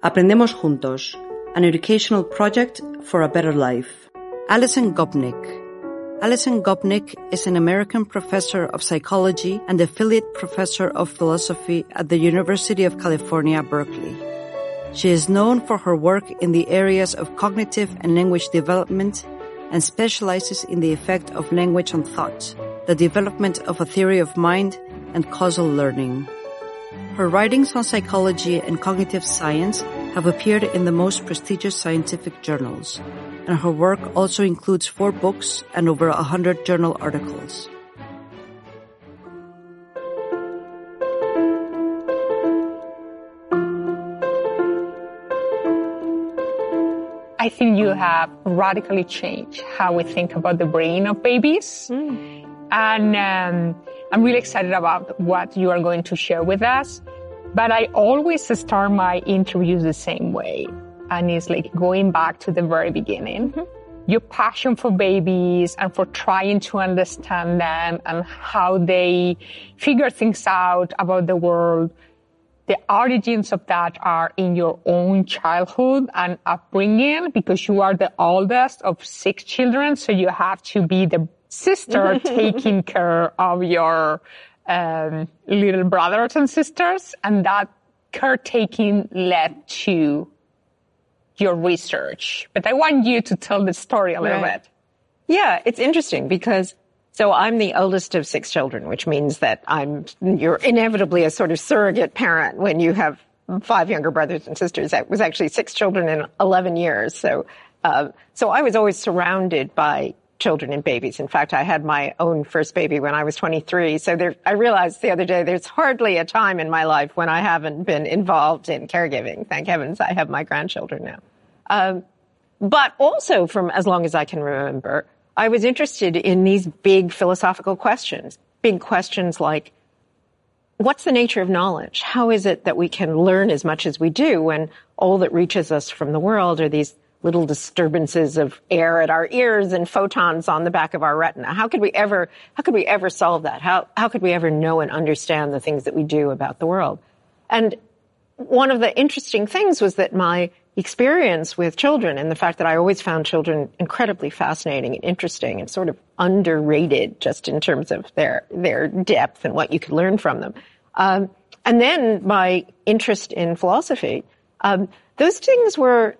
Aprendemos Juntos, an educational project for a better life. Alison Gopnik. Alison Gopnik is an American professor of psychology and affiliate professor of philosophy at the University of California, Berkeley. She is known for her work in the areas of cognitive and language development and specializes in the effect of language on thought, the development of a theory of mind, and causal learning. Her writings on psychology and cognitive science have appeared in the most prestigious scientific journals, and her work also includes four books and over a hundred journal articles. I think you have radically changed how we think about the brain of babies. Mm. And um, I'm really excited about what you are going to share with us. But I always start my interviews the same way. And it's like going back to the very beginning. Mm-hmm. Your passion for babies and for trying to understand them and how they figure things out about the world. The origins of that are in your own childhood and upbringing because you are the oldest of six children. So you have to be the sister taking care of your um, little brothers and sisters, and that caretaking led to your research. But I want you to tell the story a little right. bit. Yeah, it's interesting because so I'm the oldest of six children, which means that I'm you're inevitably a sort of surrogate parent when you have five younger brothers and sisters. That was actually six children in 11 years. So, uh, so I was always surrounded by children and babies. In fact, I had my own first baby when I was 23. So there, I realized the other day there's hardly a time in my life when I haven't been involved in caregiving. Thank heavens I have my grandchildren now. Um, but also from as long as I can remember, I was interested in these big philosophical questions, big questions like, what's the nature of knowledge? How is it that we can learn as much as we do when all that reaches us from the world are these little disturbances of air at our ears and photons on the back of our retina. How could we ever, how could we ever solve that? How, how could we ever know and understand the things that we do about the world? And one of the interesting things was that my experience with children and the fact that I always found children incredibly fascinating and interesting and sort of underrated just in terms of their, their depth and what you could learn from them. Um, and then my interest in philosophy, um, those things were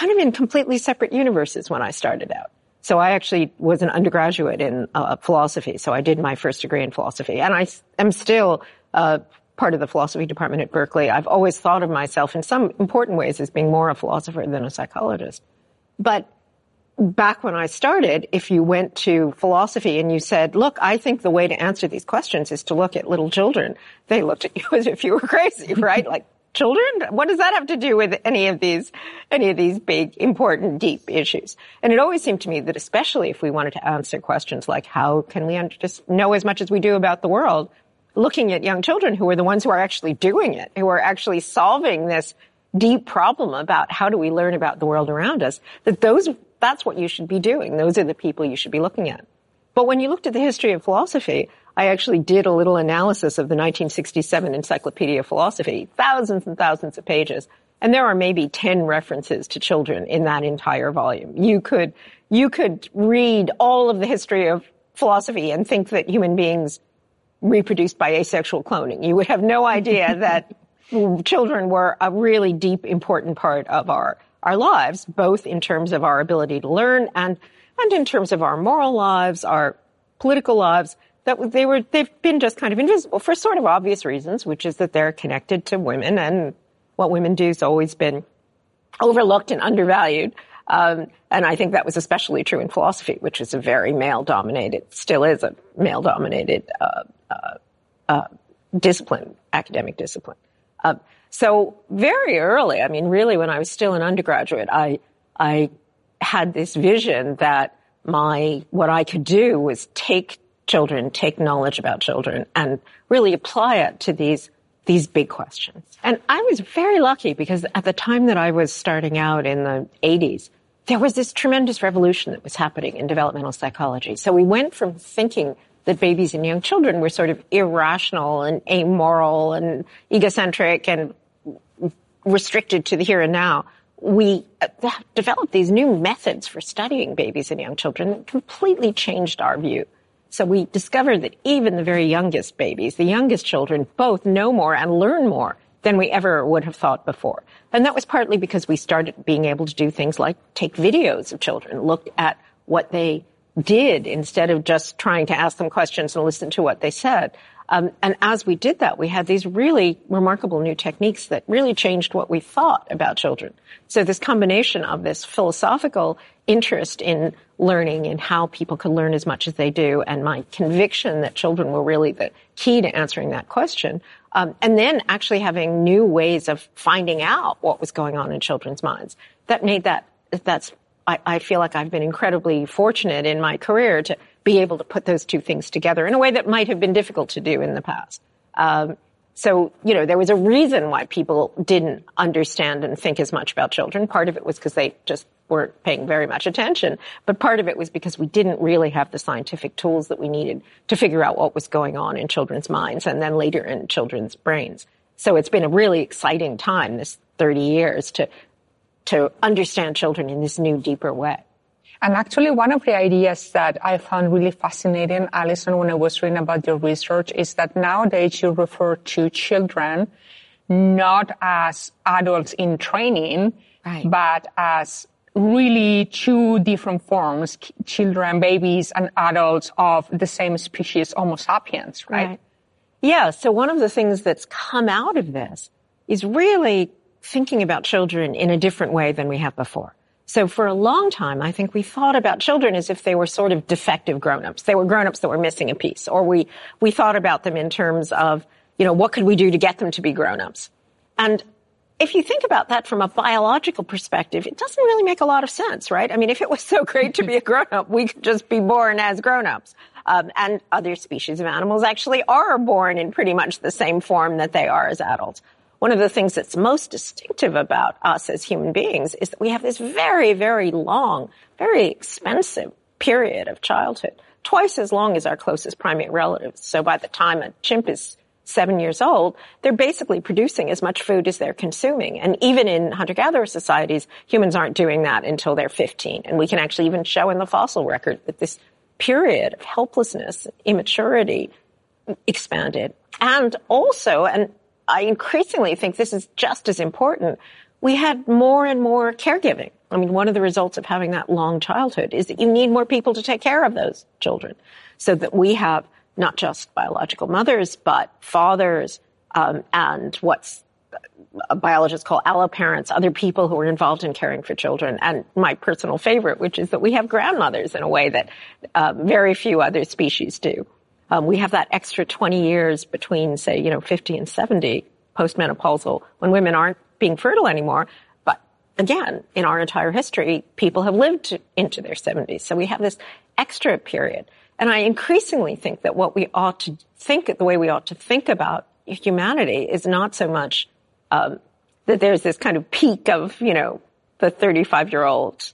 kind of in completely separate universes when I started out. So I actually was an undergraduate in uh, philosophy. So I did my first degree in philosophy and I am still, uh, part of the philosophy department at Berkeley. I've always thought of myself in some important ways as being more a philosopher than a psychologist. But back when I started, if you went to philosophy and you said, look, I think the way to answer these questions is to look at little children, they looked at you as if you were crazy, right? like, children? What does that have to do with any of these, any of these big, important, deep issues? And it always seemed to me that especially if we wanted to answer questions like how can we just know as much as we do about the world, looking at young children who are the ones who are actually doing it, who are actually solving this deep problem about how do we learn about the world around us, that those, that's what you should be doing. Those are the people you should be looking at. But when you looked at the history of philosophy, I actually did a little analysis of the 1967 Encyclopedia of Philosophy, thousands and thousands of pages. And there are maybe 10 references to children in that entire volume. You could, you could read all of the history of philosophy and think that human beings reproduced by asexual cloning. You would have no idea that children were a really deep, important part of our, our lives, both in terms of our ability to learn and, and in terms of our moral lives, our political lives, that they were, they've been just kind of invisible for sort of obvious reasons, which is that they're connected to women and what women do has always been overlooked and undervalued. Um, and I think that was especially true in philosophy, which is a very male dominated, still is a male dominated, uh, uh, uh, discipline, academic discipline. Uh, so very early, I mean, really when I was still an undergraduate, I, I had this vision that my, what I could do was take children, take knowledge about children and really apply it to these these big questions. And I was very lucky because at the time that I was starting out in the 80s, there was this tremendous revolution that was happening in developmental psychology. So we went from thinking that babies and young children were sort of irrational and amoral and egocentric and restricted to the here and now, we uh, developed these new methods for studying babies and young children that completely changed our view. So we discovered that even the very youngest babies, the youngest children, both know more and learn more than we ever would have thought before. And that was partly because we started being able to do things like take videos of children, look at what they did instead of just trying to ask them questions and listen to what they said. Um, and as we did that, we had these really remarkable new techniques that really changed what we thought about children. So this combination of this philosophical interest in learning and how people could learn as much as they do, and my conviction that children were really the key to answering that question, um, and then actually having new ways of finding out what was going on in children's minds, that made that that's I, I feel like I've been incredibly fortunate in my career to be able to put those two things together in a way that might have been difficult to do in the past. Um, so, you know, there was a reason why people didn't understand and think as much about children. Part of it was because they just weren't paying very much attention, but part of it was because we didn't really have the scientific tools that we needed to figure out what was going on in children's minds and then later in children's brains. So it's been a really exciting time, this 30 years, to, to understand children in this new, deeper way. And actually, one of the ideas that I found really fascinating, Alison, when I was reading about your research, is that nowadays you refer to children not as adults in training, right. but as really two different forms, children, babies, and adults of the same species, Homo sapiens, right? right? Yeah. So one of the things that's come out of this is really thinking about children in a different way than we have before. So for a long time, I think we thought about children as if they were sort of defective grown-ups. They were grown-ups that were missing a piece. Or we, we thought about them in terms of, you know, what could we do to get them to be grown-ups? And if you think about that from a biological perspective, it doesn't really make a lot of sense, right? I mean, if it was so great to be a grown-up, we could just be born as grown-ups. Um, and other species of animals actually are born in pretty much the same form that they are as adults one of the things that's most distinctive about us as human beings is that we have this very, very long, very expensive period of childhood, twice as long as our closest primate relatives. So by the time a chimp is seven years old, they're basically producing as much food as they're consuming. And even in hunter-gatherer societies, humans aren't doing that until they're 15. And we can actually even show in the fossil record that this period of helplessness, immaturity expanded. And also, and I increasingly think this is just as important. We had more and more caregiving. I mean, one of the results of having that long childhood is that you need more people to take care of those children so that we have not just biological mothers, but fathers, um, and what's biologists call alloparents, other people who are involved in caring for children, and my personal favorite, which is that we have grandmothers in a way that uh, very few other species do. Um, we have that extra 20 years between, say, you know, 50 and 70 postmenopausal when women aren't being fertile anymore. But again, in our entire history, people have lived into their 70s. So we have this extra period. And I increasingly think that what we ought to think, the way we ought to think about humanity is not so much um, that there's this kind of peak of, you know, the 35 year old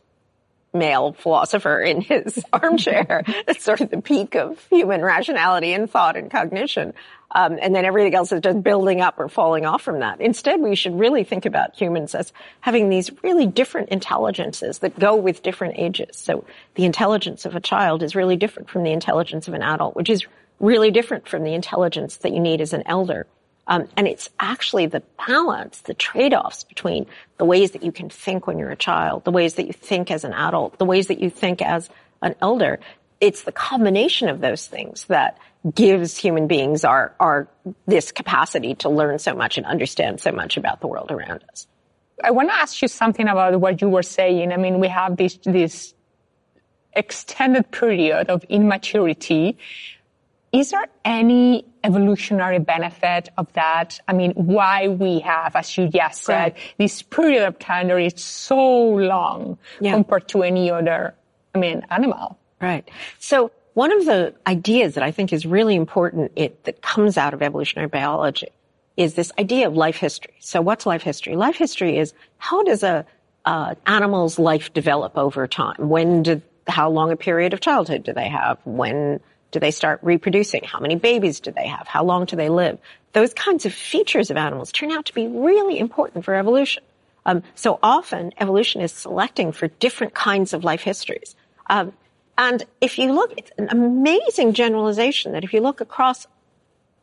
male philosopher in his armchair. That's sort of the peak of human rationality and thought and cognition. Um, and then everything else is just building up or falling off from that. Instead, we should really think about humans as having these really different intelligences that go with different ages. So the intelligence of a child is really different from the intelligence of an adult, which is really different from the intelligence that you need as an elder. Um, and it's actually the balance, the trade-offs between the ways that you can think when you're a child, the ways that you think as an adult, the ways that you think as an elder. It's the combination of those things that gives human beings our, our, this capacity to learn so much and understand so much about the world around us. I want to ask you something about what you were saying. I mean, we have this, this extended period of immaturity. Is there any evolutionary benefit of that? I mean, why we have, as you just said, right. this period of time that is so long yeah. compared to any other, I mean, animal. Right. So one of the ideas that I think is really important it, that comes out of evolutionary biology is this idea of life history. So what's life history? Life history is how does a uh, animal's life develop over time? When did how long a period of childhood do they have? When Do they start reproducing? How many babies do they have? How long do they live? Those kinds of features of animals turn out to be really important for evolution. Um, so often evolution is selecting for different kinds of life histories. Um, and if you look, it's an amazing generalization that if you look across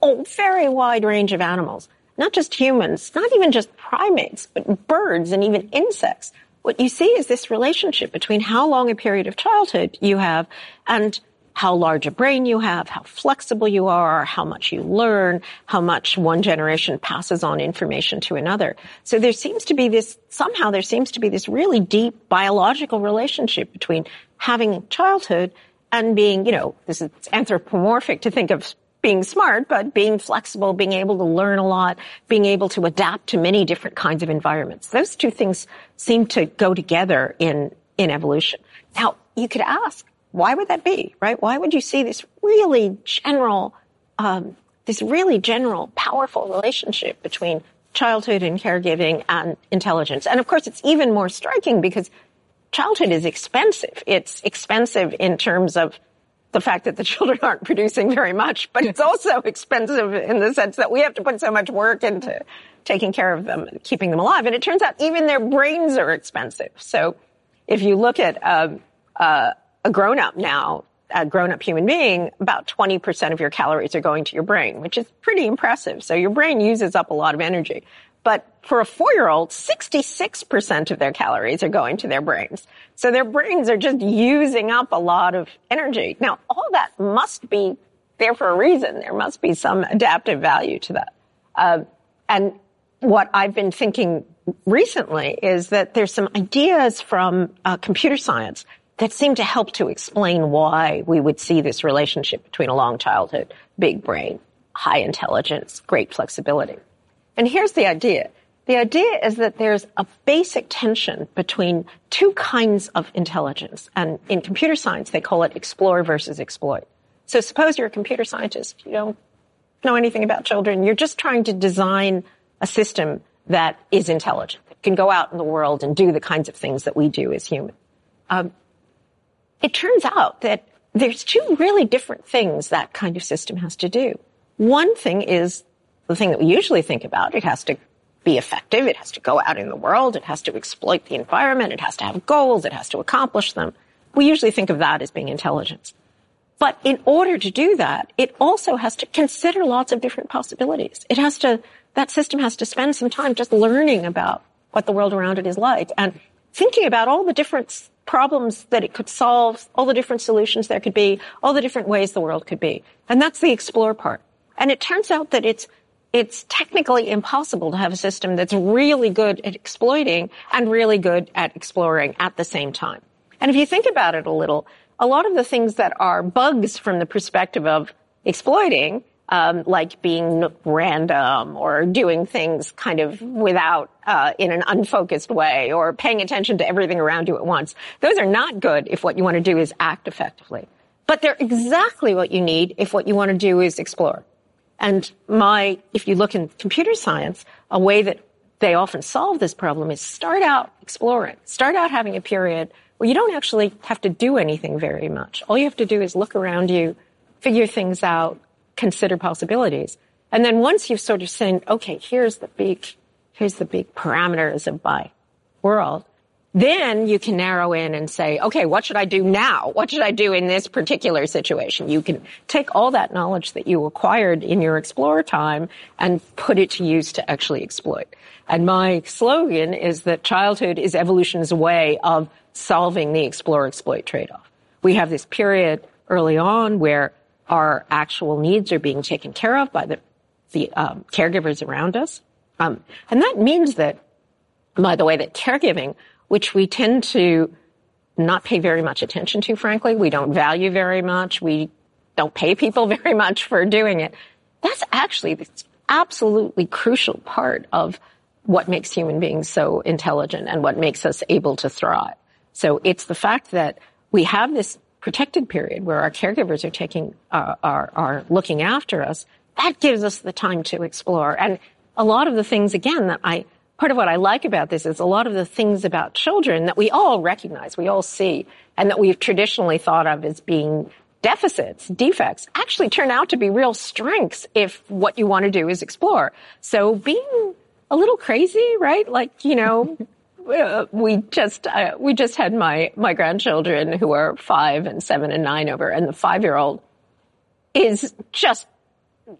a very wide range of animals, not just humans, not even just primates, but birds and even insects, what you see is this relationship between how long a period of childhood you have and how large a brain you have, how flexible you are, how much you learn, how much one generation passes on information to another. So there seems to be this, somehow there seems to be this really deep biological relationship between having childhood and being, you know, this is anthropomorphic to think of being smart, but being flexible, being able to learn a lot, being able to adapt to many different kinds of environments. Those two things seem to go together in, in evolution. Now, you could ask, why would that be, right? Why would you see this really general, um, this really general, powerful relationship between childhood and caregiving and intelligence? And of course, it's even more striking because childhood is expensive. It's expensive in terms of the fact that the children aren't producing very much, but it's also expensive in the sense that we have to put so much work into taking care of them and keeping them alive. And it turns out even their brains are expensive. So if you look at um, uh, a grown up now, a grown up human being, about 20% of your calories are going to your brain, which is pretty impressive. So your brain uses up a lot of energy. But for a four-year-old, 66% of their calories are going to their brains. So their brains are just using up a lot of energy. Now, all that must be there for a reason. There must be some adaptive value to that. Uh, and what I've been thinking recently is that there's some ideas from uh, computer science that seem to help to explain why we would see this relationship between a long childhood, big brain, high intelligence, great flexibility. And here's the idea. The idea is that there's a basic tension between two kinds of intelligence. And in computer science, they call it explore versus exploit. So suppose you're a computer scientist. You don't know anything about children. You're just trying to design a system that is intelligent, that can go out in the world and do the kinds of things that we do as humans. Um, it turns out that there's two really different things that kind of system has to do. One thing is the thing that we usually think about. It has to be effective. It has to go out in the world. It has to exploit the environment. It has to have goals. It has to accomplish them. We usually think of that as being intelligence. But in order to do that, it also has to consider lots of different possibilities. It has to, that system has to spend some time just learning about what the world around it is like and thinking about all the different problems that it could solve, all the different solutions there could be, all the different ways the world could be. And that's the explore part. And it turns out that it's it's technically impossible to have a system that's really good at exploiting and really good at exploring at the same time. And if you think about it a little, a lot of the things that are bugs from the perspective of exploiting, um, like being random or doing things kind of without uh, in an unfocused way or paying attention to everything around you at once, those are not good if what you want to do is act effectively. But they're exactly what you need if what you want to do is explore. And my, if you look in computer science, a way that they often solve this problem is start out exploring, start out having a period where you don't actually have to do anything very much. All you have to do is look around you, figure things out, consider possibilities. And then once you've sort of said, okay, here's the big, here's the big parameters of my world, then you can narrow in and say, okay, what should I do now? What should I do in this particular situation? You can take all that knowledge that you acquired in your explorer time and put it to use to actually exploit. And my slogan is that childhood is evolution's way of solving the explore exploit trade-off. We have this period early on where our actual needs are being taken care of by the, the um, caregivers around us. Um, and that means that, by the way, that caregiving which we tend to not pay very much attention to, frankly. We don't value very much. We don't pay people very much for doing it. That's actually the absolutely crucial part of what makes human beings so intelligent and what makes us able to thrive. So it's the fact that we have this protected period where our caregivers are taking, uh, are, are looking after us. That gives us the time to explore. And a lot of the things, again, that I part of what I like about this is a lot of the things about children that we all recognize, we all see, and that we've traditionally thought of as being deficits, defects, actually turn out to be real strengths if what you want to do is explore. So being a little crazy, right? Like, you know, we just uh, we just had my my grandchildren who are five and seven and nine over, and the five year old is just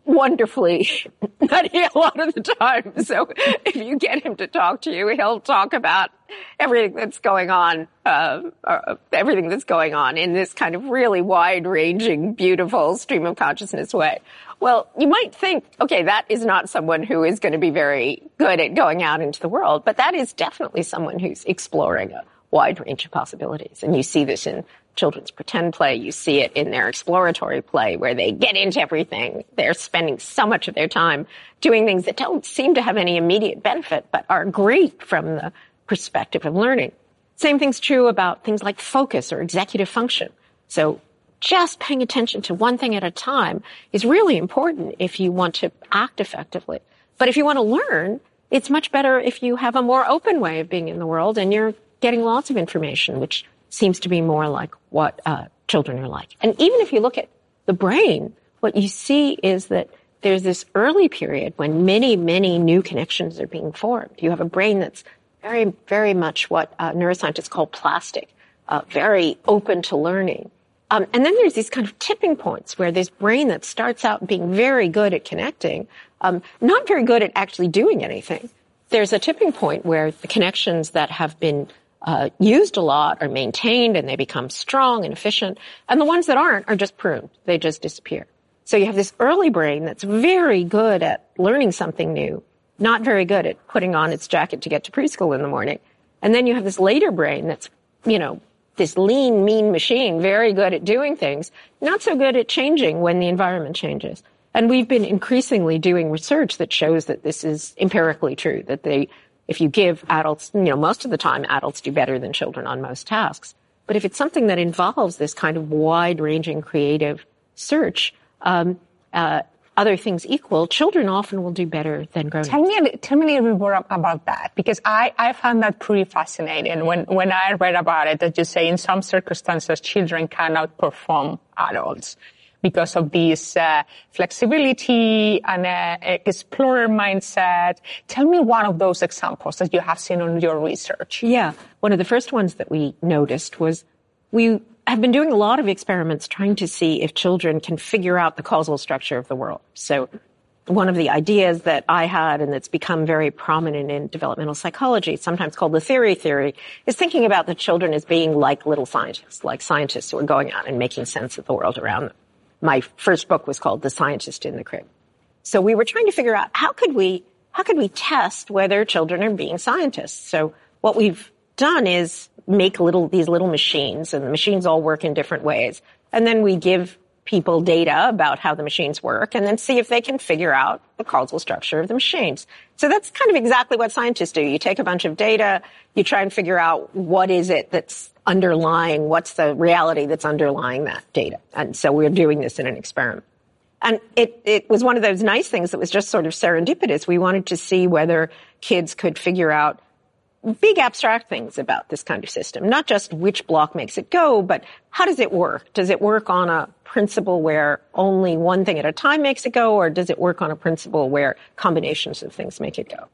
wonderfully nutty a lot of the time. So if you get him to talk to you, he'll talk about everything that's going on, uh, uh, everything that's going on in this kind of really wide ranging, beautiful stream of consciousness way. Well, you might think, okay, that is not someone who is going to be very good at going out into the world, but that is definitely someone who's exploring a wide range of possibilities. And you see this in children's pretend play. You see it in their exploratory play where they get into everything. They're spending so much of their time doing things that don't seem to have any immediate benefit, but are great from the perspective of learning. Same thing's true about things like focus or executive function. So just paying attention to one thing at a time is really important if you want to act effectively. But if you want to learn, it's much better if you have a more open way of being in the world and you're getting lots of information, which seems to be more like what uh, children are like. And even if you look at the brain, what you see is that there's this early period when many, many new connections are being formed. You have a brain that's very, very much what uh, neuroscientists call plastic, uh, very open to learning. Um, and then there's these kind of tipping points where this brain that starts out being very good at connecting, um, not very good at actually doing anything. There's a tipping point where the connections that have been uh, used a lot are maintained and they become strong and efficient. And the ones that aren't are just pruned. They just disappear. So you have this early brain that's very good at learning something new, not very good at putting on its jacket to get to preschool in the morning. And then you have this later brain that's, you know, this lean, mean machine, very good at doing things, not so good at changing when the environment changes. And we've been increasingly doing research that shows that this is empirically true, that they if you give adults, you know, most of the time adults do better than children on most tasks. But if it's something that involves this kind of wide ranging creative search, um, uh, other things equal, children often will do better than grown-ups. Tell me, tell me a little bit more about that because I, I found that pretty fascinating when, when I read about it that you say in some circumstances children cannot perform adults because of this uh, flexibility and uh, explorer mindset. Tell me one of those examples that you have seen on your research. Yeah. One of the first ones that we noticed was we have been doing a lot of experiments trying to see if children can figure out the causal structure of the world. So one of the ideas that I had and that's become very prominent in developmental psychology, sometimes called the theory theory, is thinking about the children as being like little scientists, like scientists who are going out and making sense of the world around them my first book was called The Scientist in the Crib. So we were trying to figure out how could we, how could we test whether children are being scientists? So what we've done is make little, these little machines and the machines all work in different ways. And then we give people data about how the machines work and then see if they can figure out the causal structure of the machines. So that's kind of exactly what scientists do. You take a bunch of data, you try and figure out what is it that's underlying, what's the reality that's underlying that data. And so we're doing this in an experiment. And it, it was one of those nice things that was just sort of serendipitous. We wanted to see whether kids could figure out big abstract things about this kind of system, not just which block makes it go, but how does it work? Does it work on a principle where only one thing at a time makes it go, or does it work on a principle where combinations of things make it go?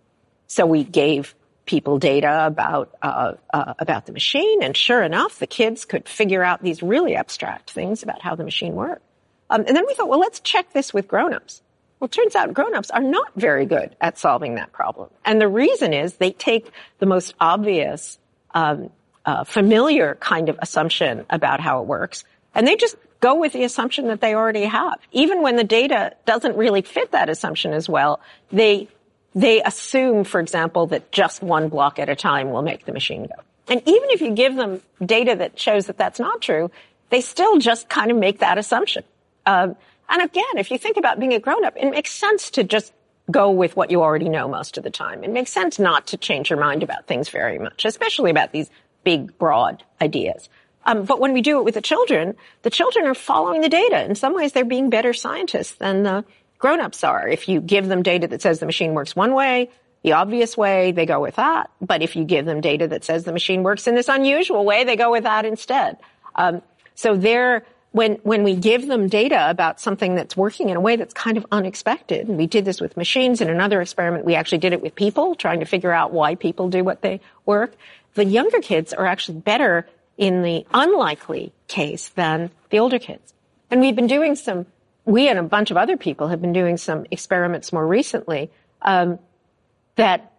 So we gave people data about uh, uh, about the machine, and sure enough, the kids could figure out these really abstract things about how the machine worked. Um, and then we thought, well, let's check this with grown-ups. Well, it turns out grown-ups are not very good at solving that problem, and the reason is they take the most obvious, um, uh, familiar kind of assumption about how it works, and they just go with the assumption that they already have. Even when the data doesn't really fit that assumption as well, they they assume, for example, that just one block at a time will make the machine go. And even if you give them data that shows that that's not true, they still just kind of make that assumption. Um, and again, if you think about being a grown up, it makes sense to just go with what you already know most of the time. It makes sense not to change your mind about things very much, especially about these big, broad ideas. Um, but when we do it with the children, the children are following the data. In some ways, they're being better scientists than the grown-ups are. If you give them data that says the machine works one way, the obvious way, they go with that. But if you give them data that says the machine works in this unusual way, they go with that instead. Um, so they're when, when we give them data about something that's working in a way that's kind of unexpected, and we did this with machines in another experiment, we actually did it with people, trying to figure out why people do what they work. The younger kids are actually better in the unlikely case than the older kids. And we've been doing some, we and a bunch of other people have been doing some experiments more recently, um, that,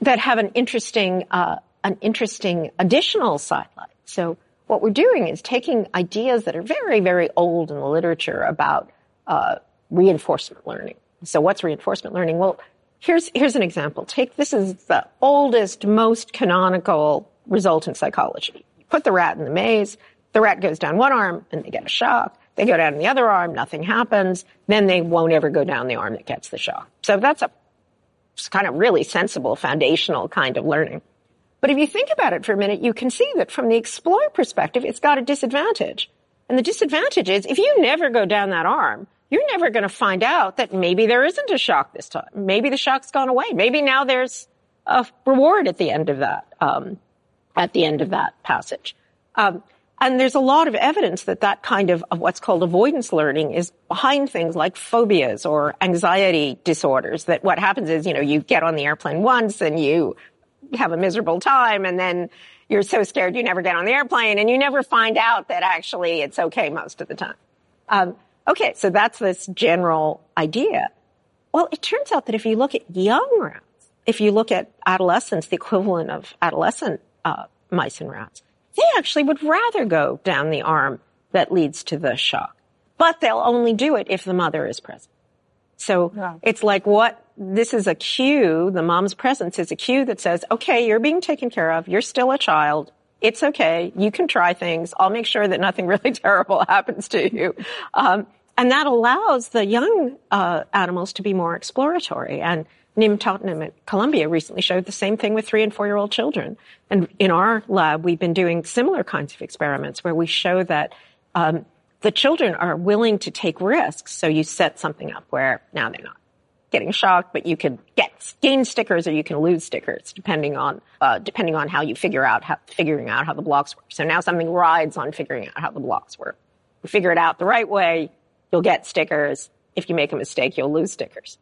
that have an interesting, uh, an interesting additional sidelight. So what we're doing is taking ideas that are very, very old in the literature about uh, reinforcement learning. So what's reinforcement learning? Well, here's here's an example. Take this is the oldest, most canonical result in psychology. You put the rat in the maze. The rat goes down one arm and they get a shock. They go down the other arm, nothing happens. Then they won't ever go down the arm that gets the shock. So that's a kind of really sensible foundational kind of learning. But if you think about it for a minute, you can see that from the explorer perspective, it's got a disadvantage. And the disadvantage is if you never go down that arm, you're never going to find out that maybe there isn't a shock this time. Maybe the shock's gone away. Maybe now there's a reward at the end of that, um, at the end of that passage. Um, and there's a lot of evidence that that kind of, of what's called avoidance learning is behind things like phobias or anxiety disorders. That what happens is, you know, you get on the airplane once and you have a miserable time and then you're so scared you never get on the airplane and you never find out that actually it's okay most of the time. Um, okay, so that's this general idea. Well, it turns out that if you look at young rats, if you look at adolescents, the equivalent of adolescent uh, mice and rats, they actually would rather go down the arm that leads to the shock. But they'll only do it if the mother is present. So yeah. it's like what this is a cue, the mom's presence is a cue that says, okay, you're being taken care of. You're still a child. It's okay. You can try things. I'll make sure that nothing really terrible happens to you. Um, and that allows the young uh, animals to be more exploratory. And Nim Tottenham at Columbia recently showed the same thing with three and four year old children. And in our lab, we've been doing similar kinds of experiments where we show that um, the children are willing to take risks. So you set something up where now they're not getting shocked, but you can get gain stickers or you can lose stickers depending on uh, depending on how you figure out how, figuring out how the blocks work. So now something rides on figuring out how the blocks work. You figure it out the right way, you'll get stickers. If you make a mistake, you'll lose stickers.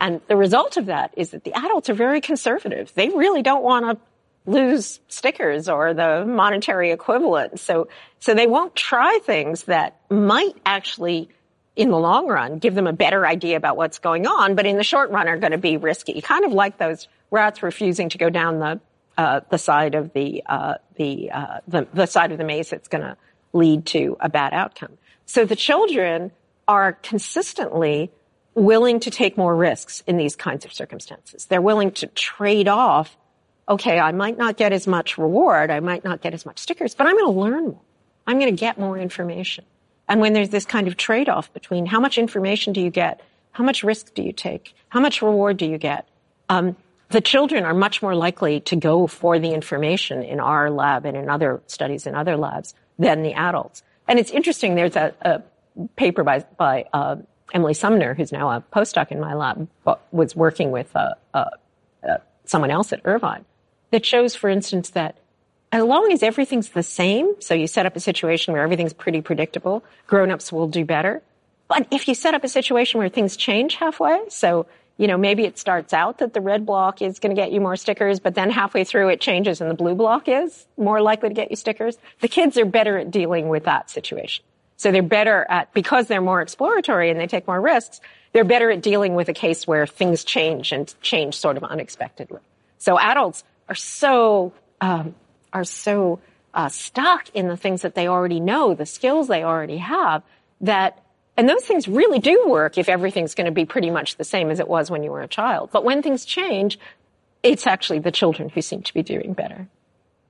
And the result of that is that the adults are very conservative. They really don't want to lose stickers or the monetary equivalent. So, so they won't try things that might actually in the long run give them a better idea about what's going on, but in the short run are going to be risky. Kind of like those rats refusing to go down the uh, the side of the uh, the, uh, the the side of the maze that's going to lead to a bad outcome. So the children are consistently willing to take more risks in these kinds of circumstances. They're willing to trade off. Okay, I might not get as much reward. I might not get as much stickers, but I'm going to learn more. I'm going to get more information. And when there's this kind of trade-off between how much information do you get, how much risk do you take, how much reward do you get, um, the children are much more likely to go for the information in our lab and in other studies in other labs than the adults. And it's interesting. There's a, a paper by, by uh, Emily Sumner, who's now a postdoc in my lab, was working with uh, uh, uh, someone else at Irvine, that shows, for instance, that as long as everything's the same, so you set up a situation where everything's pretty predictable, grown-ups will do better. But if you set up a situation where things change halfway, so, you know, maybe it starts out that the red block is going to get you more stickers, but then halfway through it changes and the blue block is more likely to get you stickers. The kids are better at dealing with that situation. So they're better at, because they're more exploratory and they take more risks, they're better at dealing with a case where things change and change sort of unexpectedly. So adults are so um, are so uh, stuck in the things that they already know, the skills they already have, that and those things really do work if everything's going to be pretty much the same as it was when you were a child. But when things change, it's actually the children who seem to be doing better.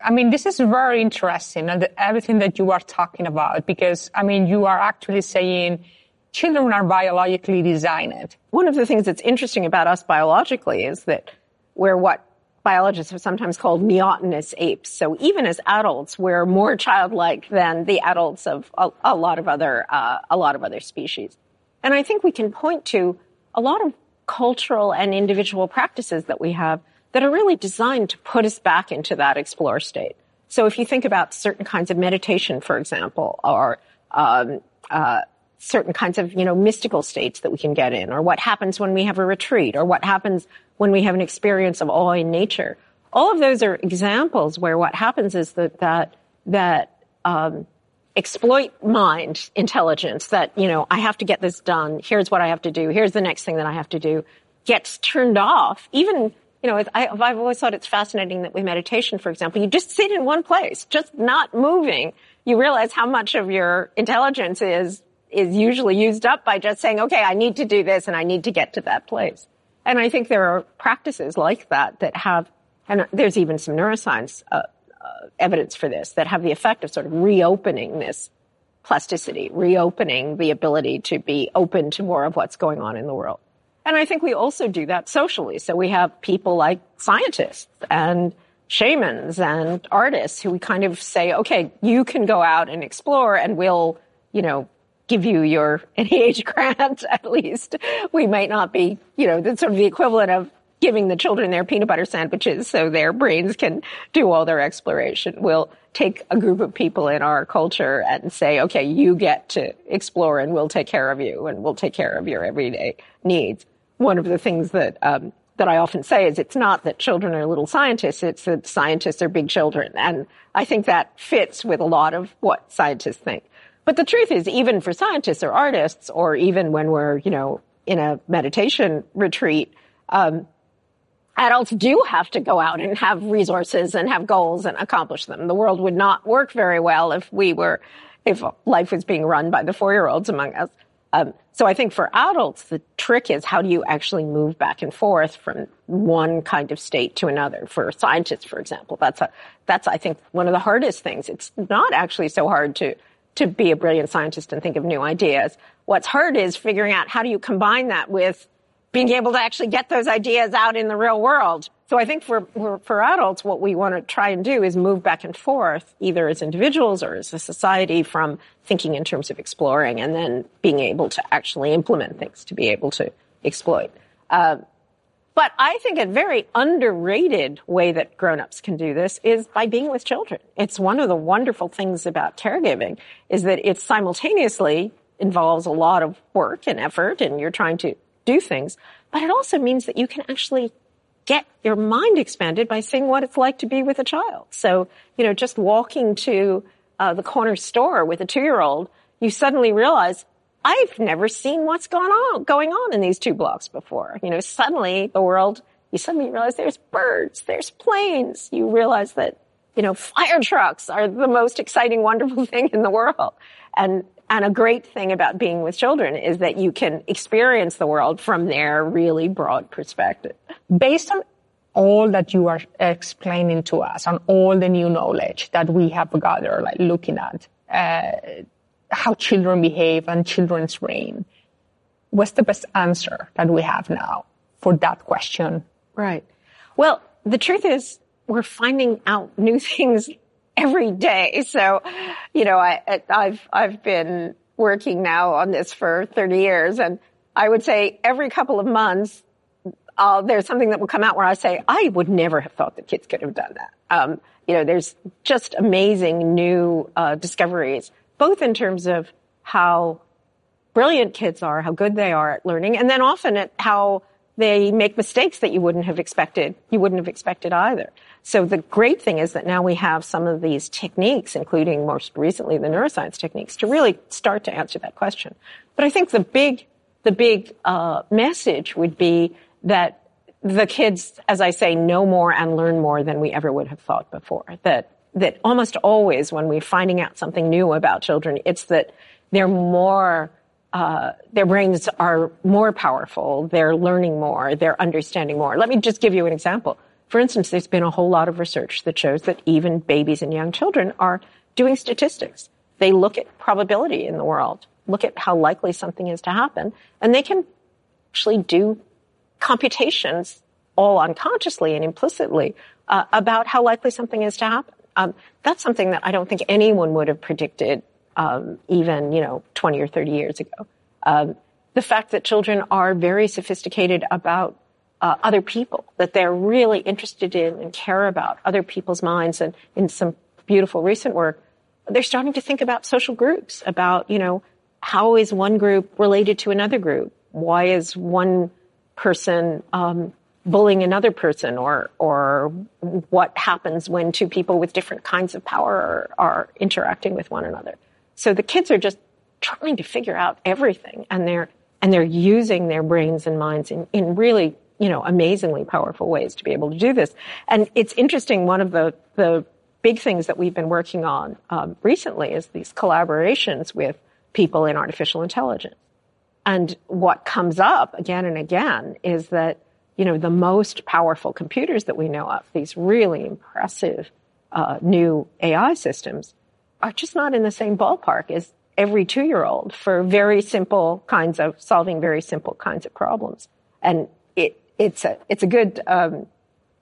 I mean, this is very interesting, and everything that you are talking about, because I mean, you are actually saying children are biologically designed. One of the things that's interesting about us biologically is that we're what biologists have sometimes called neotenous apes. So even as adults, we're more childlike than the adults of a, a lot of other uh, a lot of other species. And I think we can point to a lot of cultural and individual practices that we have that are really designed to put us back into that explore state. So if you think about certain kinds of meditation, for example, or um, uh, certain kinds of, you know, mystical states that we can get in, or what happens when we have a retreat, or what happens when we have an experience of awe in nature. All of those are examples where what happens is that that that um, exploit mind intelligence. That you know, I have to get this done. Here's what I have to do. Here's the next thing that I have to do. Gets turned off. Even you know, I, I've always thought it's fascinating that with meditation, for example, you just sit in one place, just not moving. You realize how much of your intelligence is is usually used up by just saying, okay, I need to do this and I need to get to that place. And I think there are practices like that that have, and there's even some neuroscience uh, uh, evidence for this that have the effect of sort of reopening this plasticity, reopening the ability to be open to more of what's going on in the world. And I think we also do that socially. So we have people like scientists and shamans and artists who we kind of say, okay, you can go out and explore and we'll, you know, give you your NIH grant at least. We might not be, you know, that's sort of the equivalent of giving the children their peanut butter sandwiches so their brains can do all their exploration. We'll take a group of people in our culture and say, okay, you get to explore and we'll take care of you and we'll take care of your everyday needs. One of the things that, um, that I often say is it's not that children are little scientists, it's that scientists are big children. And I think that fits with a lot of what scientists think. But the truth is, even for scientists or artists, or even when we're, you know, in a meditation retreat, um, adults do have to go out and have resources and have goals and accomplish them. The world would not work very well if we were, if life was being run by the four-year-olds among us. Um, so I think for adults, the trick is how do you actually move back and forth from one kind of state to another? For scientists, for example, that's a, that's I think one of the hardest things. It's not actually so hard to to be a brilliant scientist and think of new ideas. What's hard is figuring out how do you combine that with being able to actually get those ideas out in the real world. So I think for, for, adults, what we want to try and do is move back and forth, either as individuals or as a society from thinking in terms of exploring and then being able to actually implement things to be able to exploit. Uh, but I think a very underrated way that grown-ups can do this is by being with children. It's one of the wonderful things about caregiving is that it simultaneously involves a lot of work and effort and you're trying to do things, but it also means that you can actually get your mind expanded by seeing what it's like to be with a child. So, you know, just walking to uh, the corner store with a two-year-old, you suddenly realize, I've never seen what's going on, going on in these two blocks before. You know, suddenly the world, you suddenly realize there's birds, there's planes. You realize that, you know, fire trucks are the most exciting, wonderful thing in the world. And, and a great thing about being with children is that you can experience the world from their really broad perspective. Based on all that you are explaining to us, on all the new knowledge that we have gathered, like looking at, uh, how children behave and children's brain. What's the best answer that we have now for that question? Right. Well, the truth is we're finding out new things every day. So, you know, I, I've, I've been working now on this for 30 years and I would say every couple of months, uh, there's something that will come out where I say, I would never have thought that kids could have done that. Um, you know, there's just amazing new uh, discoveries both in terms of how brilliant kids are, how good they are at learning, and then often at how they make mistakes that you wouldn't have expected. You wouldn't have expected either. So the great thing is that now we have some of these techniques, including most recently the neuroscience techniques, to really start to answer that question. But I think the big, the big uh, message would be that the kids, as I say, know more and learn more than we ever would have thought before. That that almost always when we're finding out something new about children, it's that they're more, uh, their brains are more powerful, they're learning more, they're understanding more. Let me just give you an example. For instance, there's been a whole lot of research that shows that even babies and young children are doing statistics. They look at probability in the world, look at how likely something is to happen, and they can actually do computations all unconsciously and implicitly uh, about how likely something is to happen. Um, that's something that I don't think anyone would have predicted um, even you know 20 or 30 years ago. Um, the fact that children are very sophisticated about uh, other people, that they're really interested in and care about other people's minds, and in some beautiful recent work, they're starting to think about social groups, about you know how is one group related to another group? Why is one person um, bullying another person, or or what happens when two people with different kinds of power are, are interacting with one another? So the kids are just trying to figure out everything, and they're and they're using their brains and minds in, in really you know amazingly powerful ways to be able to do this. And it's interesting. One of the the big things that we've been working on um, recently is these collaborations with people in artificial intelligence. And what comes up again and again is that, you know, the most powerful computers that we know of, these really impressive uh, new AI systems, are just not in the same ballpark as every two year old for very simple kinds of solving very simple kinds of problems. And it, it's a, it's a good, um,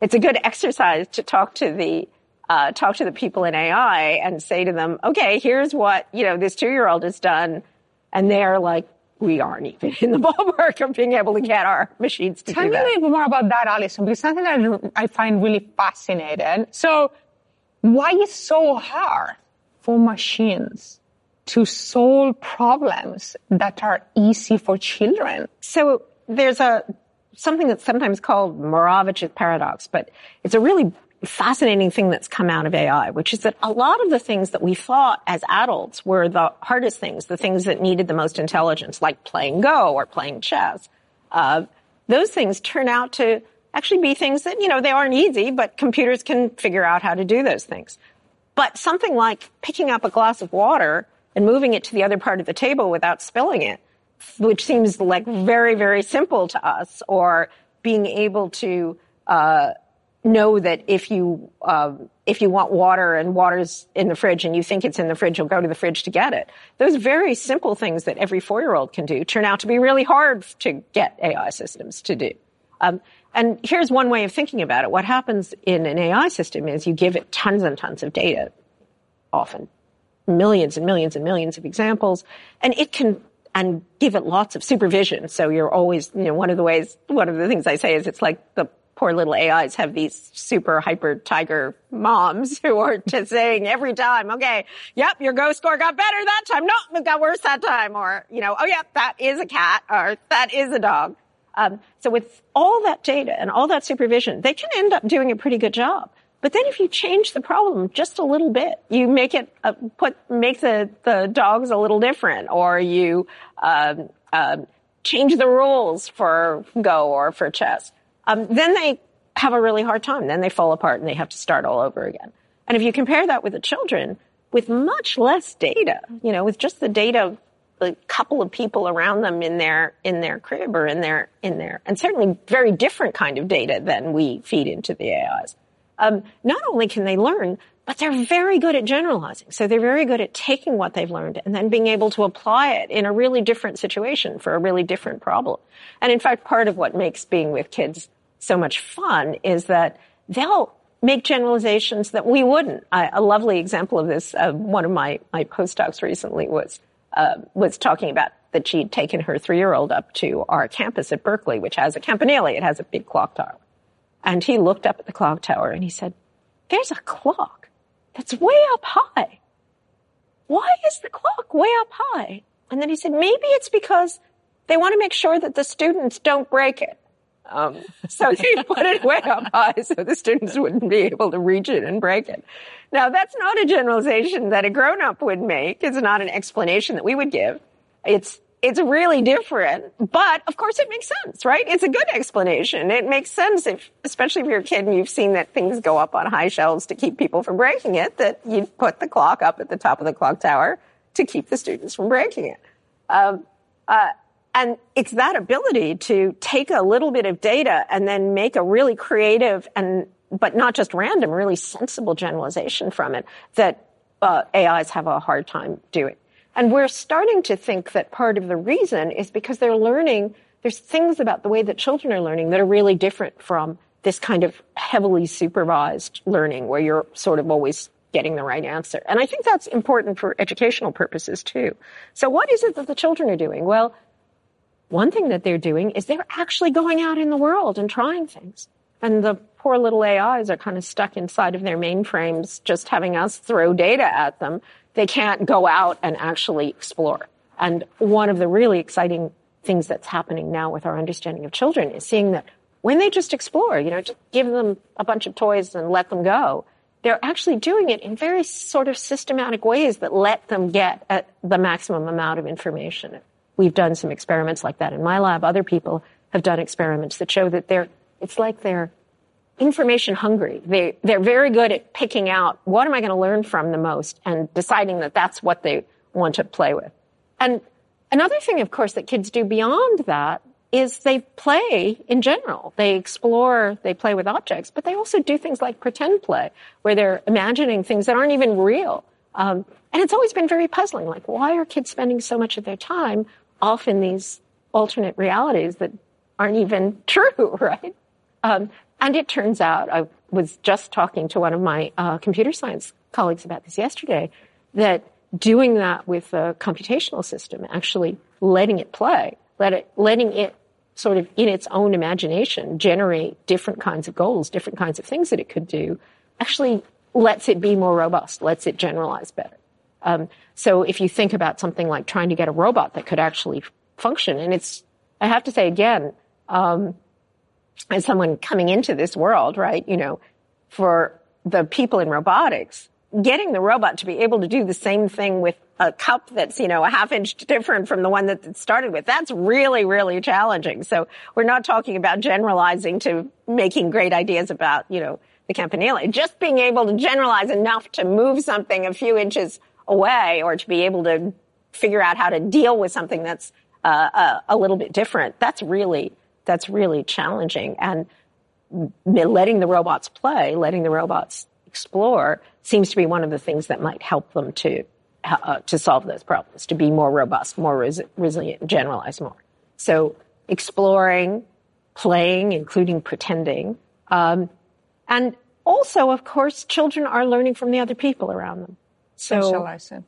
it's a good exercise to talk to the, uh, talk to the people in AI and say to them, okay, here's what, you know, this two year old has done. And they're like, we aren't even in the ballpark of being able to get our machines to Tell me a little bit more about that, Alison, because something that I find really fascinating. So, why is so hard for machines to solve problems that are easy for children? So there's a something that's sometimes called Moravec's paradox, but it's a really fascinating thing that's come out of AI, which is that a lot of the things that we thought as adults were the hardest things, the things that needed the most intelligence, like playing Go or playing chess, uh, those things turn out to actually be things that, you know, they aren't easy, but computers can figure out how to do those things. But something like picking up a glass of water and moving it to the other part of the table without spilling it, which seems like very, very simple to us, or being able to, uh, know that if you uh, if you want water and water's in the fridge and you think it's in the fridge, you'll go to the fridge to get it. Those very simple things that every four year old can do turn out to be really hard to get AI systems to do. Um, and here's one way of thinking about it. What happens in an AI system is you give it tons and tons of data, often millions and millions and millions of examples, and it can and give it lots of supervision. So you're always, you know, one of the ways, one of the things I say is it's like the poor little AIs have these super hyper tiger moms who are just saying every time, okay, yep, your Go score got better that time. No, it got worse that time. Or, you know, oh yeah, that is a cat or that is a dog. Um, so with all that data and all that supervision, they can end up doing a pretty good job. But then if you change the problem just a little bit, you make it, uh, put, make the, the dogs a little different or you, um, um, change the rules for Go or for chess um, then they have a really hard time. Then they fall apart and they have to start all over again. And if you compare that with the children, with much less data, you know, with just the data of a couple of people around them in their in their crib or in their in their and certainly very different kind of data than we feed into the AIs. Um, not only can they learn, but they're very good at generalizing. So they're very good at taking what they've learned and then being able to apply it in a really different situation for a really different problem. And in fact, part of what makes being with kids so much fun is that they'll make generalizations that we wouldn't. I, a lovely example of this, uh, one of my, my postdocs recently was, uh, was talking about that she'd taken her three-year-old up to our campus at Berkeley, which has a campanile. It has a big clock tower. And he looked up at the clock tower and he said, there's a clock that's way up high. Why is the clock way up high? And then he said, maybe it's because they want to make sure that the students don't break it. Um, so they put it way up high so the students wouldn't be able to reach it and break it. Now that's not a generalization that a grown-up would make. It's not an explanation that we would give. It's it's really different, but of course it makes sense, right? It's a good explanation. It makes sense if, especially if you're a kid and you've seen that things go up on high shelves to keep people from breaking it, that you put the clock up at the top of the clock tower to keep the students from breaking it. Um, uh, and it's that ability to take a little bit of data and then make a really creative and, but not just random, really sensible generalization from it that uh, AIs have a hard time doing. And we're starting to think that part of the reason is because they're learning, there's things about the way that children are learning that are really different from this kind of heavily supervised learning where you're sort of always getting the right answer. And I think that's important for educational purposes too. So what is it that the children are doing? Well, one thing that they're doing is they're actually going out in the world and trying things. And the poor little AIs are kind of stuck inside of their mainframes, just having us throw data at them they can't go out and actually explore. And one of the really exciting things that's happening now with our understanding of children is seeing that when they just explore, you know, just give them a bunch of toys and let them go, they're actually doing it in very sort of systematic ways that let them get at the maximum amount of information. We've done some experiments like that in my lab. Other people have done experiments that show that they're, it's like they're information hungry. They, they're very good at picking out what am I going to learn from the most and deciding that that's what they want to play with. And another thing, of course, that kids do beyond that is they play in general. They explore, they play with objects, but they also do things like pretend play, where they're imagining things that aren't even real. Um, and it's always been very puzzling. Like, why are kids spending so much of their time off in these alternate realities that aren't even true, right? Um, and it turns out, I was just talking to one of my uh, computer science colleagues about this yesterday, that doing that with a computational system, actually letting it play, let it, letting it sort of in its own imagination generate different kinds of goals, different kinds of things that it could do, actually lets it be more robust, lets it generalize better. Um, so if you think about something like trying to get a robot that could actually function, and it's, I have to say again, um, as someone coming into this world, right, you know, for the people in robotics, getting the robot to be able to do the same thing with a cup that's, you know, a half inch different from the one that it started with, that's really, really challenging. So we're not talking about generalizing to making great ideas about, you know, the campanile. Just being able to generalize enough to move something a few inches away or to be able to figure out how to deal with something that's uh, uh, a little bit different, that's really that's really challenging. And letting the robots play, letting the robots explore seems to be one of the things that might help them to uh, to solve those problems, to be more robust, more res- resilient, generalize more. So exploring, playing, including pretending, um, and also, of course, children are learning from the other people around them. So,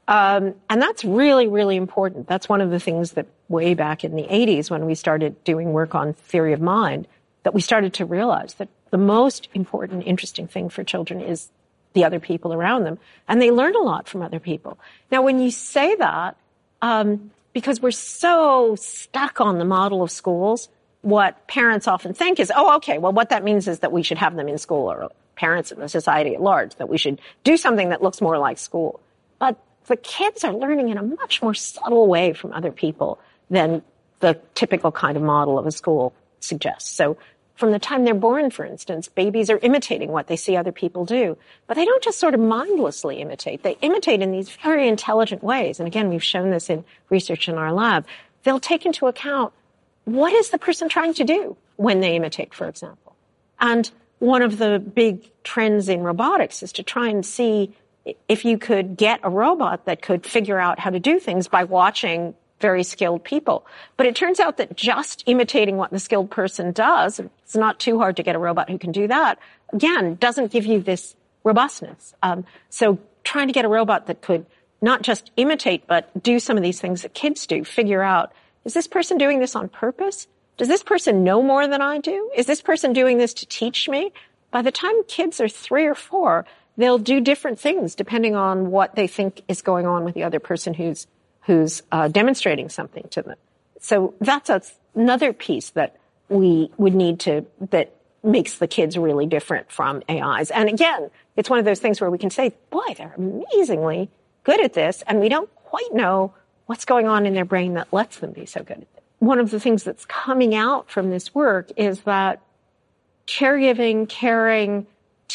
um, and that's really, really important. That's one of the things that way back in the 80s when we started doing work on theory of mind, that we started to realize that the most important, interesting thing for children is the other people around them. And they learn a lot from other people. Now, when you say that, um, because we're so stuck on the model of schools, what parents often think is, oh, okay, well, what that means is that we should have them in school or parents and the society at large, that we should do something that looks more like school. But the kids are learning in a much more subtle way from other people than the typical kind of model of a school suggests. So from the time they're born, for instance, babies are imitating what they see other people do. But they don't just sort of mindlessly imitate. They imitate in these very intelligent ways. And again, we've shown this in research in our lab. They'll take into account what is the person trying to do when they imitate, for example. And one of the big trends in robotics is to try and see if you could get a robot that could figure out how to do things by watching very skilled people. But it turns out that just imitating what the skilled person does, it's not too hard to get a robot who can do that, again, doesn't give you this robustness. Um, so trying to get a robot that could not just imitate, but do some of these things that kids do, figure out, is this person doing this on purpose? Does this person know more than I do? Is this person doing this to teach me? By the time kids are three or four, they'll do different things depending on what they think is going on with the other person who's who's uh, demonstrating something to them. So that's a, another piece that we would need to that makes the kids really different from AIs. And again, it's one of those things where we can say, boy, they're amazingly good at this, and we don't quite know what's going on in their brain that lets them be so good at it. One of the things that's coming out from this work is that caregiving, caring,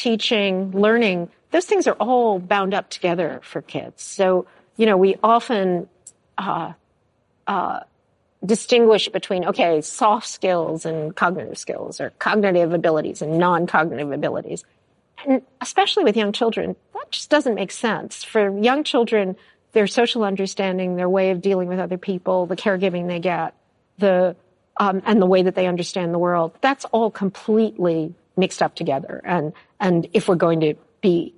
teaching, learning, those things are all bound up together for kids. So, you know, we often uh, uh, distinguish between, okay, soft skills and cognitive skills or cognitive abilities and non-cognitive abilities. And especially with young children, that just doesn't make sense. For young children, their social understanding, their way of dealing with other people, the caregiving they get, the um, and the way that they understand the world, that's all completely mixed up together. And and if we're going to be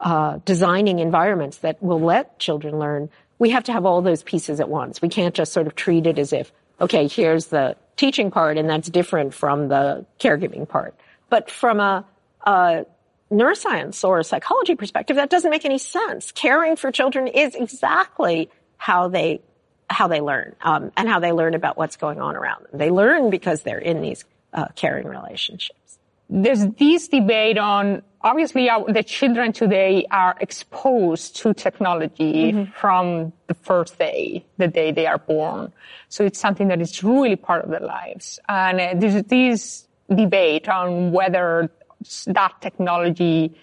uh, designing environments that will let children learn, we have to have all those pieces at once. We can't just sort of treat it as if, okay, here's the teaching part and that's different from the caregiving part. But from a, a neuroscience or a psychology perspective, that doesn't make any sense. Caring for children is exactly how they how they learn um, and how they learn about what's going on around them. They learn because they're in these uh, caring relationships. There's this debate on obviously our, the children today are exposed to technology mm-hmm. from the first day, the day they are born. So it's something that is really part of their lives. And uh, there's this debate on whether that technology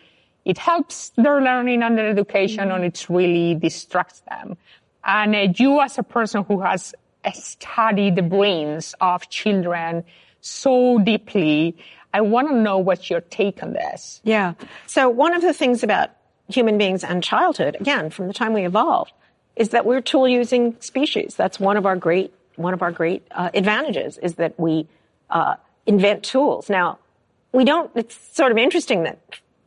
it helps their learning and their education mm-hmm. or it really distracts them. And uh, you as a person who has studied the brains of children so deeply, I want to know what's your take on this. Yeah. So one of the things about human beings and childhood, again, from the time we evolved, is that we're tool using species. That's one of our great, one of our great uh, advantages is that we uh, invent tools. Now, we don't, it's sort of interesting that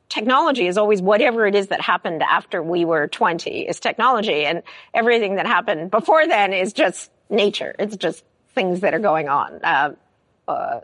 technology is always whatever it is that happened after we were 20 is technology and everything that happened before then is just nature. It's just things that are going on. Uh, uh,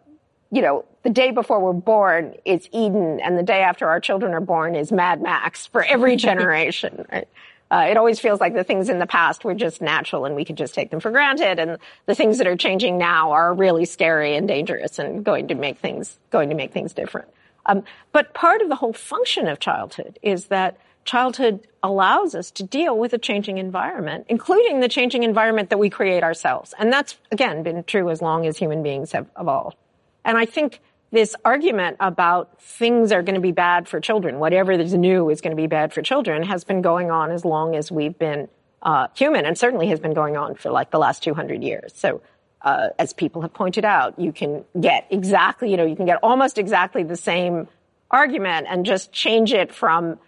you know, the day before we're born is Eden and the day after our children are born is Mad Max for every generation, right? Uh, it always feels like the things in the past were just natural and we could just take them for granted. And the things that are changing now are really scary and dangerous and going to make things, going to make things different. Um, but part of the whole function of childhood is that childhood allows us to deal with a changing environment, including the changing environment that we create ourselves. And that's, again, been true as long as human beings have evolved. And I think this argument about things are going to be bad for children, whatever is new is going to be bad for children, has been going on as long as we've been uh, human, and certainly has been going on for like the last 200 years. So, uh, as people have pointed out, you can get exactly, you know, you can get almost exactly the same argument and just change it from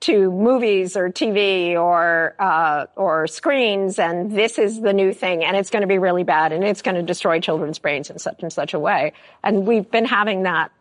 to movies or TV or uh, or screens, and this is the new thing, and it's going to be really bad, and it's going to destroy children's brains in such and such a way. And we've been having that.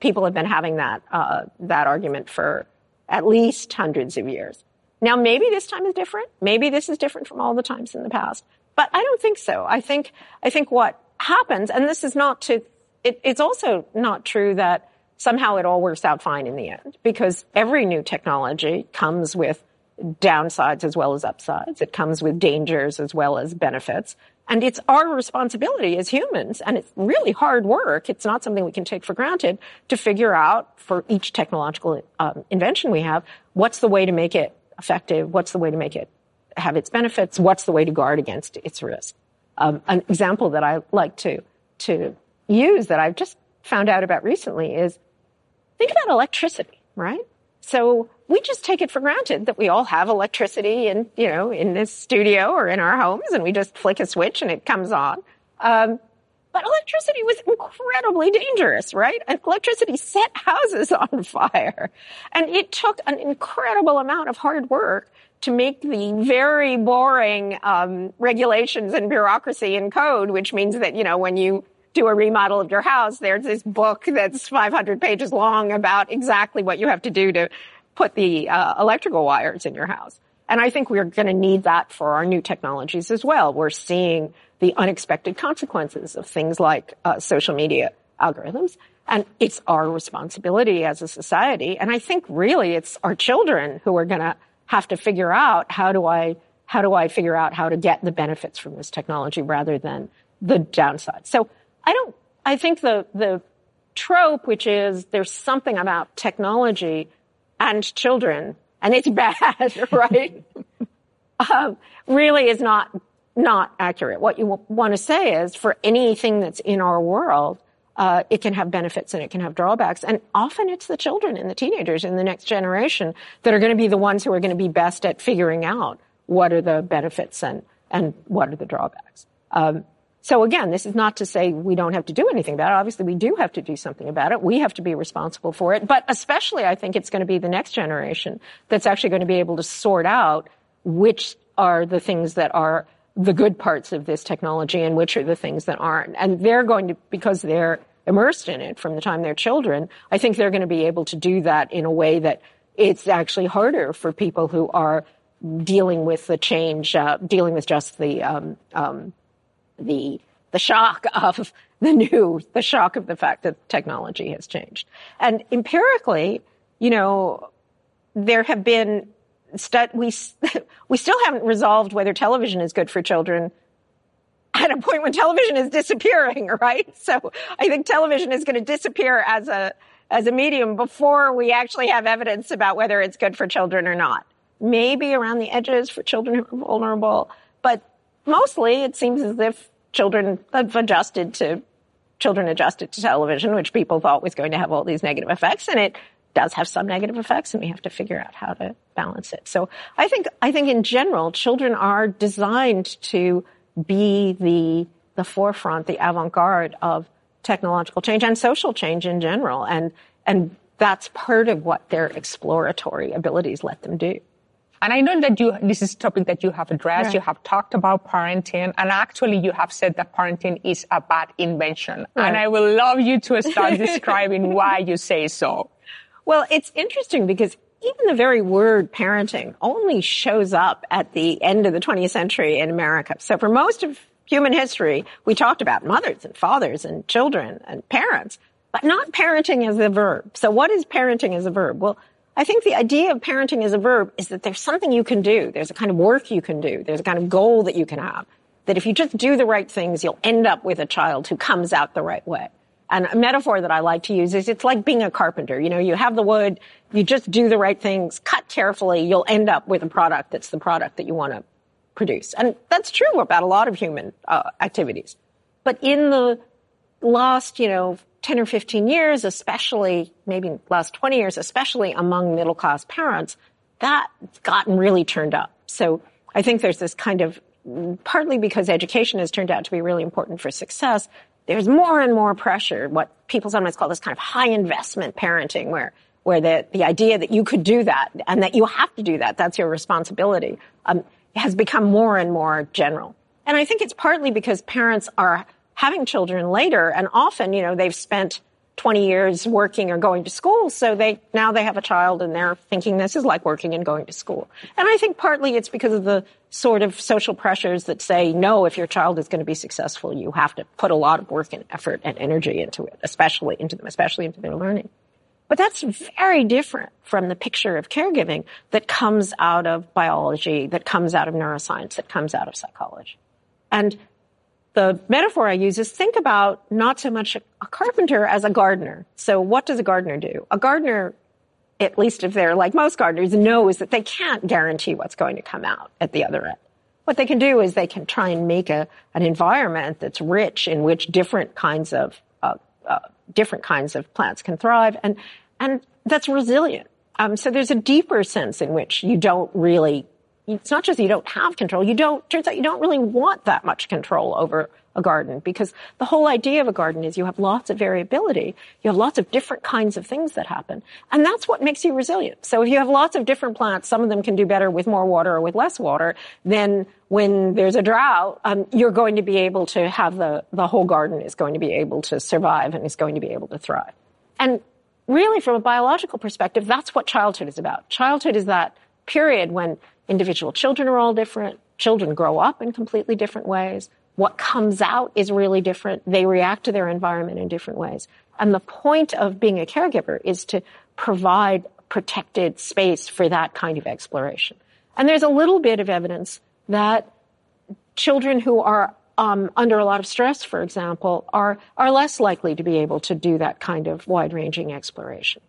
People have been having that uh, that argument for at least hundreds of years. Now, maybe this time is different. Maybe this is different from all the times in the past, but I don't think so. I think I think what happens, and this is not to. It, it's also not true that somehow it all works out fine in the end because every new technology comes with downsides as well as upsides. It comes with dangers as well as benefits. And it's our responsibility as humans, and it's really hard work. It's not something we can take for granted to figure out for each technological um, invention we have, what's the way to make it effective? What's the way to make it have its benefits? What's the way to guard against its risk? Um, an example that I like to, to use that I've just found out about recently is Think about electricity, right? So we just take it for granted that we all have electricity in, you know, in this studio or in our homes and we just flick a switch and it comes on. Um, but electricity was incredibly dangerous, right? And electricity set houses on fire. And it took an incredible amount of hard work to make the very boring um, regulations and bureaucracy and code, which means that, you know, when you do a remodel of your house, there's this book that's 500 pages long about exactly what you have to do to put the uh, electrical wires in your house. And I think we're going to need that for our new technologies as well. We're seeing the unexpected consequences of things like uh, social media algorithms. And it's our responsibility as a society. And I think really it's our children who are going to have to figure out how do I, how do I figure out how to get the benefits from this technology rather than the downside. So I don't, I think the, the trope, which is there's something about technology and children, and it's bad, right? um, really is not, not accurate. What you want to say is for anything that's in our world, uh, it can have benefits and it can have drawbacks. And often it's the children and the teenagers in the next generation that are going to be the ones who are going to be best at figuring out what are the benefits and, and what are the drawbacks. Um, so again, this is not to say we don't have to do anything about it. Obviously, we do have to do something about it. We have to be responsible for it. But especially, I think it's going to be the next generation that's actually going to be able to sort out which are the things that are the good parts of this technology and which are the things that aren't. And they're going to, because they're immersed in it from the time they're children, I think they're going to be able to do that in a way that it's actually harder for people who are dealing with the change, uh, dealing with just the um, um, the the shock of the new, the shock of the fact that technology has changed. And empirically, you know, there have been stu- we, we still haven't resolved whether television is good for children at a point when television is disappearing, right? So I think television is going to disappear as a, as a medium before we actually have evidence about whether it's good for children or not. Maybe around the edges for children who are vulnerable, but mostly it seems as if children have adjusted to children adjusted to television, which people thought was going to have all these negative effects, and it does have some negative effects, and we have to figure out how to balance it. So I think I think in general, children are designed to be the the forefront, the avant-garde of technological change and social change in general, and and that's part of what their exploratory abilities let them do. And I know that you, this is a topic that you have addressed. Right. You have talked about parenting and actually you have said that parenting is a bad invention. Right. And I will love you to start describing why you say so. Well, it's interesting because even the very word parenting only shows up at the end of the 20th century in America. So for most of human history, we talked about mothers and fathers and children and parents, but not parenting as a verb. So what is parenting as a verb? Well, I think the idea of parenting as a verb is that there's something you can do. There's a kind of work you can do. There's a kind of goal that you can have. That if you just do the right things, you'll end up with a child who comes out the right way. And a metaphor that I like to use is it's like being a carpenter. You know, you have the wood, you just do the right things, cut carefully, you'll end up with a product that's the product that you want to produce. And that's true about a lot of human uh, activities. But in the last, you know, 10 or 15 years, especially maybe last 20 years, especially among middle class parents, that's gotten really turned up. So I think there's this kind of, partly because education has turned out to be really important for success, there's more and more pressure, what people sometimes call this kind of high investment parenting, where where the, the idea that you could do that and that you have to do that, that's your responsibility, um, has become more and more general. And I think it's partly because parents are having children later and often, you know, they've spent 20 years working or going to school. So they, now they have a child and they're thinking this is like working and going to school. And I think partly it's because of the sort of social pressures that say, no, if your child is going to be successful, you have to put a lot of work and effort and energy into it, especially into them, especially into their learning. But that's very different from the picture of caregiving that comes out of biology, that comes out of neuroscience, that comes out of psychology. And the metaphor I use is think about not so much a carpenter as a gardener. So what does a gardener do? A gardener, at least if they're like most gardeners, knows that they can't guarantee what's going to come out at the other end. What they can do is they can try and make a, an environment that's rich in which different kinds of, uh, uh, different kinds of plants can thrive and, and that's resilient. Um, so there's a deeper sense in which you don't really it's not just you don't have control, you don't, turns out you don't really want that much control over a garden because the whole idea of a garden is you have lots of variability. You have lots of different kinds of things that happen. And that's what makes you resilient. So if you have lots of different plants, some of them can do better with more water or with less water, then when there's a drought, um, you're going to be able to have the, the whole garden is going to be able to survive and is going to be able to thrive. And really from a biological perspective, that's what childhood is about. Childhood is that period when individual children are all different. Children grow up in completely different ways. What comes out is really different. They react to their environment in different ways. And the point of being a caregiver is to provide protected space for that kind of exploration. And there's a little bit of evidence that children who are um, under a lot of stress, for example, are are less likely to be able to do that kind of wide-ranging exploration.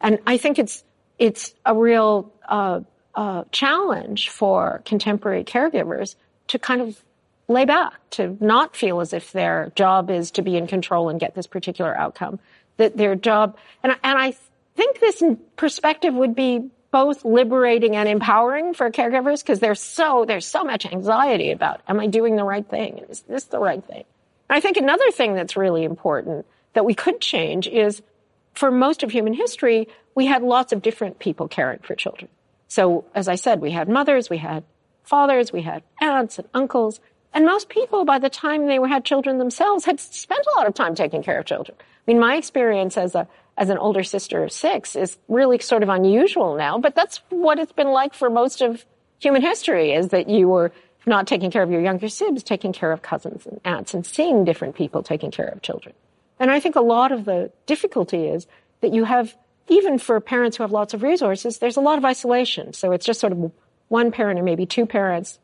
And I think it's it's a real uh, uh, challenge for contemporary caregivers to kind of lay back, to not feel as if their job is to be in control and get this particular outcome. That their job, and, and I think this perspective would be both liberating and empowering for caregivers because there's so there's so much anxiety about am I doing the right thing? Is this the right thing? And I think another thing that's really important that we could change is for most of human history, we had lots of different people caring for children. So as I said, we had mothers, we had fathers, we had aunts and uncles, and most people by the time they had children themselves had spent a lot of time taking care of children. I mean, my experience as a as an older sister of six is really sort of unusual now, but that's what it's been like for most of human history is that you were not taking care of your younger siblings, taking care of cousins and aunts and seeing different people taking care of children. And I think a lot of the difficulty is that you have even for parents who have lots of resources, there's a lot of isolation. So it's just sort of one parent or maybe two parents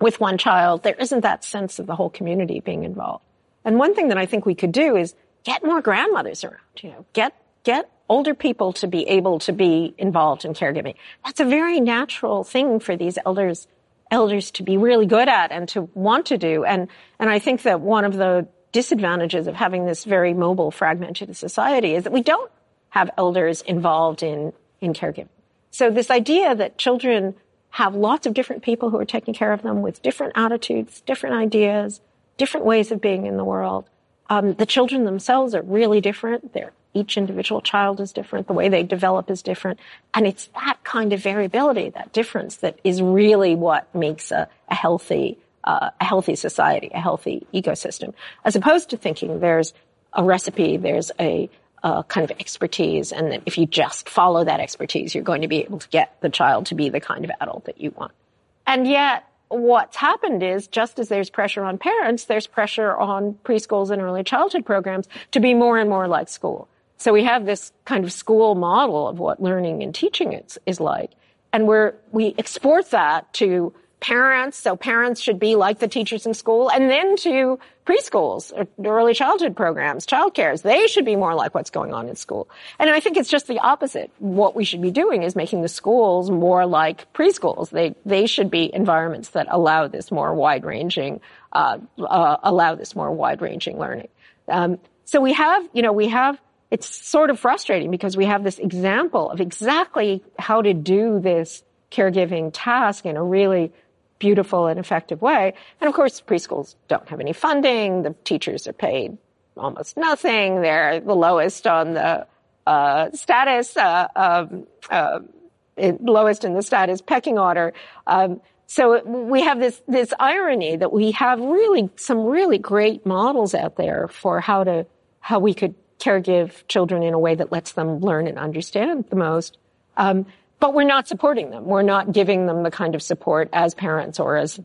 with one child. There isn't that sense of the whole community being involved. And one thing that I think we could do is get more grandmothers around, you know, get, get older people to be able to be involved in caregiving. That's a very natural thing for these elders, elders to be really good at and to want to do. And, and I think that one of the disadvantages of having this very mobile, fragmented society is that we don't have elders involved in, in caregiving. So this idea that children have lots of different people who are taking care of them with different attitudes, different ideas, different ways of being in the world. Um, the children themselves are really different. They're, each individual child is different. The way they develop is different. And it's that kind of variability, that difference that is really what makes a, a healthy, uh, a healthy society, a healthy ecosystem, as opposed to thinking there's a recipe, there's a, uh, kind of expertise, and if you just follow that expertise, you're going to be able to get the child to be the kind of adult that you want. And yet, what's happened is just as there's pressure on parents, there's pressure on preschools and early childhood programs to be more and more like school. So we have this kind of school model of what learning and teaching is, is like. And we're, we export that to parents, so parents should be like the teachers in school, and then to preschools, early childhood programs, child cares, they should be more like what's going on in school. And I think it's just the opposite. What we should be doing is making the schools more like preschools. They they should be environments that allow this more wide ranging, uh, uh, allow this more wide ranging learning. Um, so we have, you know, we have. It's sort of frustrating because we have this example of exactly how to do this caregiving task in a really beautiful and effective way. And of course, preschools don't have any funding. The teachers are paid almost nothing. They're the lowest on the uh, status, uh, um, uh, lowest in the status pecking order. Um, so we have this this irony that we have really some really great models out there for how to how we could care give children in a way that lets them learn and understand the most. Um, but we're not supporting them. We're not giving them the kind of support as parents or as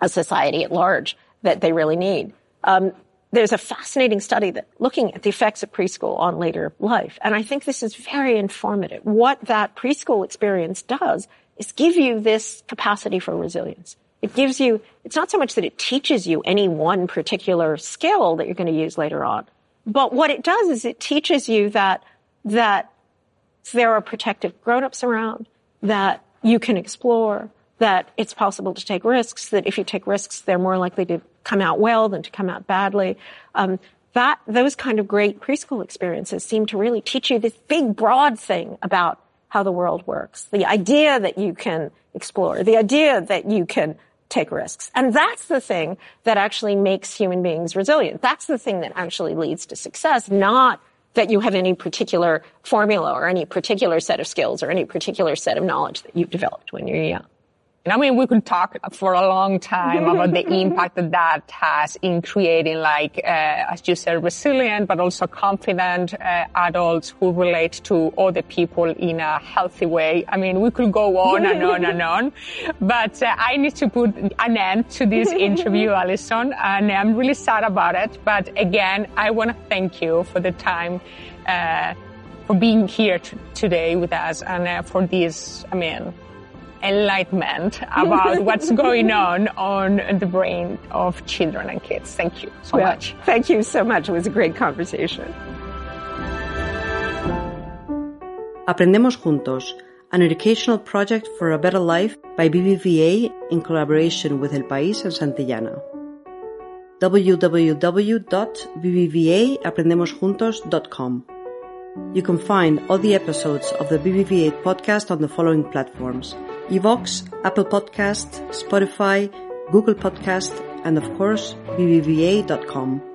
a society at large that they really need. Um, there's a fascinating study that looking at the effects of preschool on later life. And I think this is very informative. What that preschool experience does is give you this capacity for resilience. It gives you, it's not so much that it teaches you any one particular skill that you're going to use later on, but what it does is it teaches you that, that there are protective grown-ups around, that you can explore, that it's possible to take risks, that if you take risks, they're more likely to come out well than to come out badly. Um, that those kind of great preschool experiences seem to really teach you this big, broad thing about how the world works. The idea that you can explore, the idea that you can take risks. And that's the thing that actually makes human beings resilient. That's the thing that actually leads to success, not that you have any particular formula or any particular set of skills or any particular set of knowledge that you've developed when you're young. And I mean, we could talk for a long time about the impact that that has in creating, like, uh, as you said, resilient, but also confident uh, adults who relate to other people in a healthy way. I mean, we could go on and on and on, but uh, I need to put an end to this interview, Alison, and I'm really sad about it. But again, I want to thank you for the time uh, for being here t- today with us and uh, for this, I mean, enlightenment about what's going on on the brain of children and kids. Thank you so well, much. Thank you so much. It was a great conversation. Aprendemos Juntos, an educational project for a better life by BBVA in collaboration with El País en Santillana. www.bbvaaprendemosjuntos.com You can find all the episodes of the BBVA podcast on the following platforms – iVoox, Apple Podcast, Spotify, Google Podcast, and of course, bbva.com.